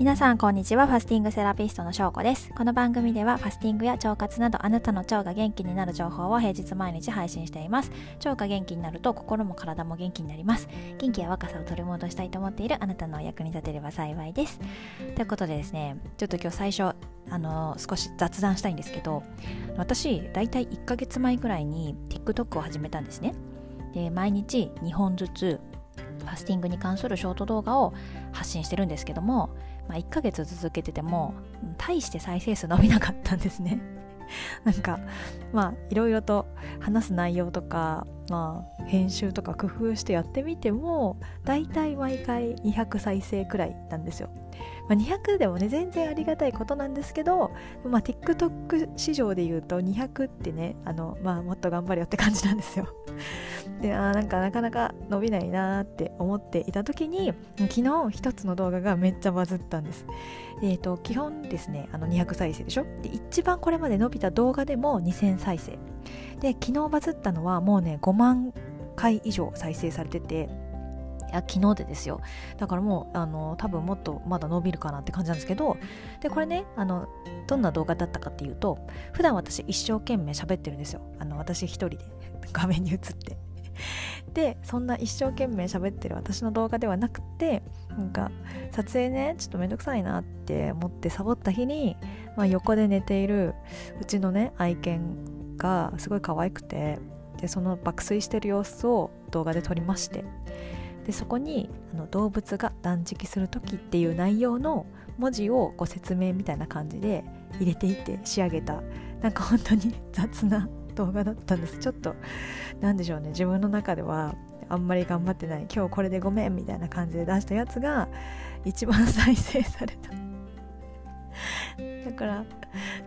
皆さんこんにちは。ファスティングセラピストの翔子です。この番組ではファスティングや腸活などあなたの腸が元気になる情報を平日毎日配信しています。腸が元気になると心も体も元気になります。元気や若さを取り戻したいと思っているあなたのお役に立てれば幸いです。ということでですねちょっと今日最初あの少し雑談したいんですけど私だいたい1ヶ月前ぐらいに TikTok を始めたんですね。で毎日2本ずつファスティングに関するショート動画を発信してるんですけどもまあ、1ヶ月続けてても大して再生数伸びなかったんですね。なんかまあいろいろと話す内容とか、まあ、編集とか工夫してやってみてもだいたい毎回200再生くらいなんですよ。まあ、200でもね全然ありがたいことなんですけど、まあ、TikTok 市場で言うと200ってねあの、まあ、もっと頑張れよって感じなんですよ。であなんかなかなか伸びないなって思っていた時に昨日一つの動画がめっちゃバズったんです。えーと、基本ですねあの200再生でしょ？で一番これまで伸びた動画でも2000再生で昨日バズったのはもうね5万回以上再生されてていや昨日でですよ。だからもうあの多分もっとまだ伸びるかなって感じなんですけどでこれねあのどんな動画だったかっていうと普段私一生懸命喋ってるんですよ。あの私一人で 画面に映って。でそんな一生懸命喋ってる私の動画ではなくてなんか撮影ねちょっとめんどくさいなって思ってサボった日に、まあ、横で寝ているうちのね愛犬がすごい可愛くてでその爆睡してる様子を動画で撮りまして。でそこにあの動物が断食する時っていう内容の文字をご説明みたいな感じで入れていって仕上げた。なんか本当に 雑な動画だったんです。ちょっと何でしょうね。自分の中ではあんまり頑張ってない。今日これでごめんみたいな感じで出したやつが一番再生された。だから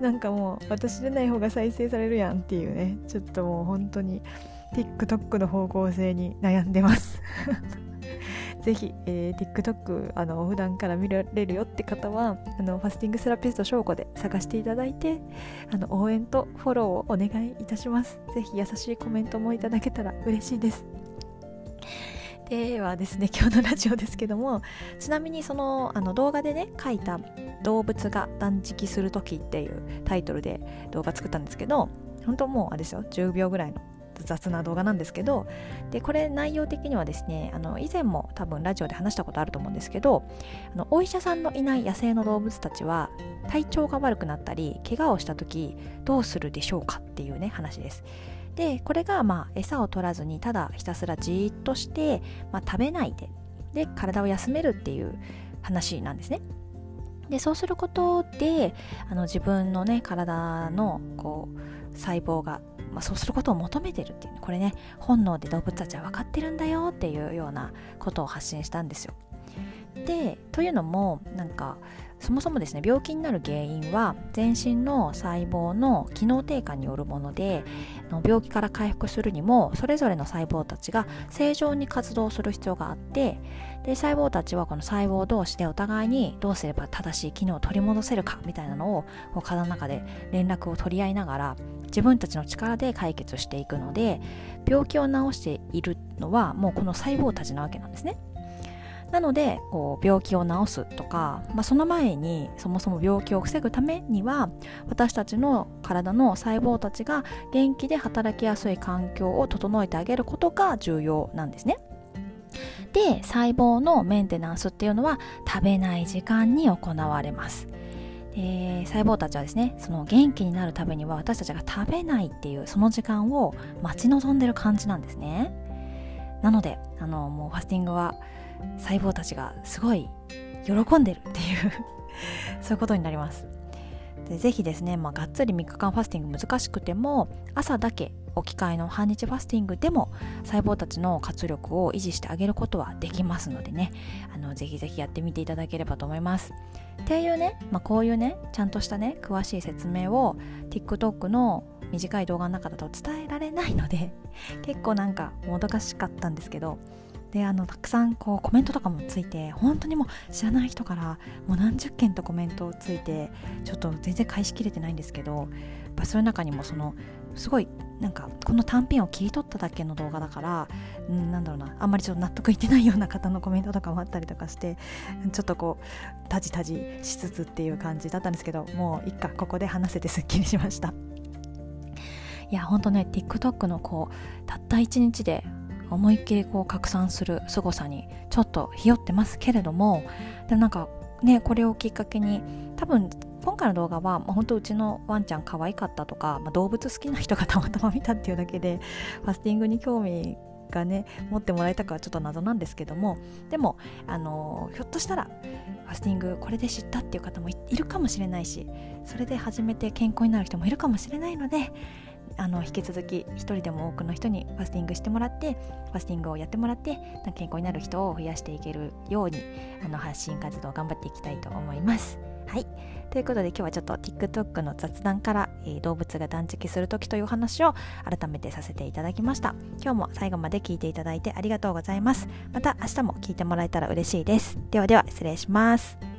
なんかもう私でない方が再生されるやんっていうね。ちょっともう本当に TikTok の方向性に悩んでます。ぜひ、えー、TikTok あの普段から見られるよって方はあのファスティングセラピスト翔子で探していただいてあの応援とフォローをお願いいたします。ぜひ優しいコメントもいただけたら嬉しいです。ではですね 今日のラジオですけどもちなみにそのあの動画でね書いた「動物が断食する時」っていうタイトルで動画作ったんですけど本当もうあれですよ10秒ぐらいの雑な動画なんですけどでこれ内容的にはですねあの以前も多分ラジオで話したことあると思うんですけどあのお医者さんのいない野生の動物たちは体調が悪くなったり怪我をした時どうするでしょうかっていうね話です。でこれがまあ餌を取らずにただひたすらじーっとして、まあ、食べないでで体を休めるっていう話なんですね。でそうすることであの自分のね体のこう細胞がまあ、そうすることを求めてるっていうこれね本能で動物たちは分かってるんだよっていうようなことを発信したんですよ。でというのもなんかそもそもですね病気になる原因は全身の細胞の機能低下によるもので病気から回復するにもそれぞれの細胞たちが正常に活動する必要があってで細胞たちはこの細胞同士でお互いにどうすれば正しい機能を取り戻せるかみたいなのを体の中で連絡を取り合いながら自分たちの力で解決していくので病気を治しているのはもうこの細胞たちなわけなんですね。なのでこう病気を治すとか、まあ、その前にそもそも病気を防ぐためには私たちの体の細胞たちが元気で働きやすい環境を整えてあげることが重要なんですね。で細胞のメンテナンスっていうのは食べない時間に行われます。で細胞たちはですねその元気になるためには私たちが食べないっていうその時間を待ち望んでる感じなんですねなのであのもうファスティングは細胞たちがすごい喜んでるっていう そういうことになります。でぜひですね、まあ、がっつり3日間ファスティング難しくても朝だけ置き換えの半日ファスティングでも細胞たちの活力を維持してあげることはできますのでね。あのぜひぜひやってみていただければと思います。っていうね、まあ、こういうねちゃんとしたね詳しい説明を TikTok の短い動画の中だと伝えられないので結構なんかもどかしかったんですけどであのたくさんこうコメントとかもついて本当にもう知らない人からもう何十件とコメントついてちょっと全然返しきれてないんですけどやっぱそういう中にもそのすごいなんかこの単品を切り取っただけの動画だから、ん、なんだろうなあんまりちょっと納得いってないような方のコメントとかもあったりとかして ちょっとこうタジタジしつつっていう感じだったんですけどもういっかここで話せてすっきりしました。いやほんとね TikTok のこうたった1日で思いっきりこう拡散する凄さにちょっとひよってますけれどもでもなんかねこれをきっかけに多分今回の動画は、まあ、本当うちのワンちゃん可愛かったとか、まあ、動物好きな人がたまたま見たっていうだけでファスティングに興味がね持ってもらえたかはちょっと謎なんですけどもでもあのひょっとしたらファスティングこれで知ったっていう方もいるかもしれないしそれで始めて健康になる人もいるかもしれないのであの引き続き一人でも多くの人にファスティングしてもらってファスティングをやってもらって健康になる人を増やしていけるようにあの発信活動を頑張っていきたいと思います。はい。ということで今日はちょっと TikTok の雑談から、えー、動物が断食する時という話を改めてさせていただきました。今日も最後まで聞いていただいてありがとうございます。また明日も聞いてもらえたら嬉しいです。ではでは失礼します。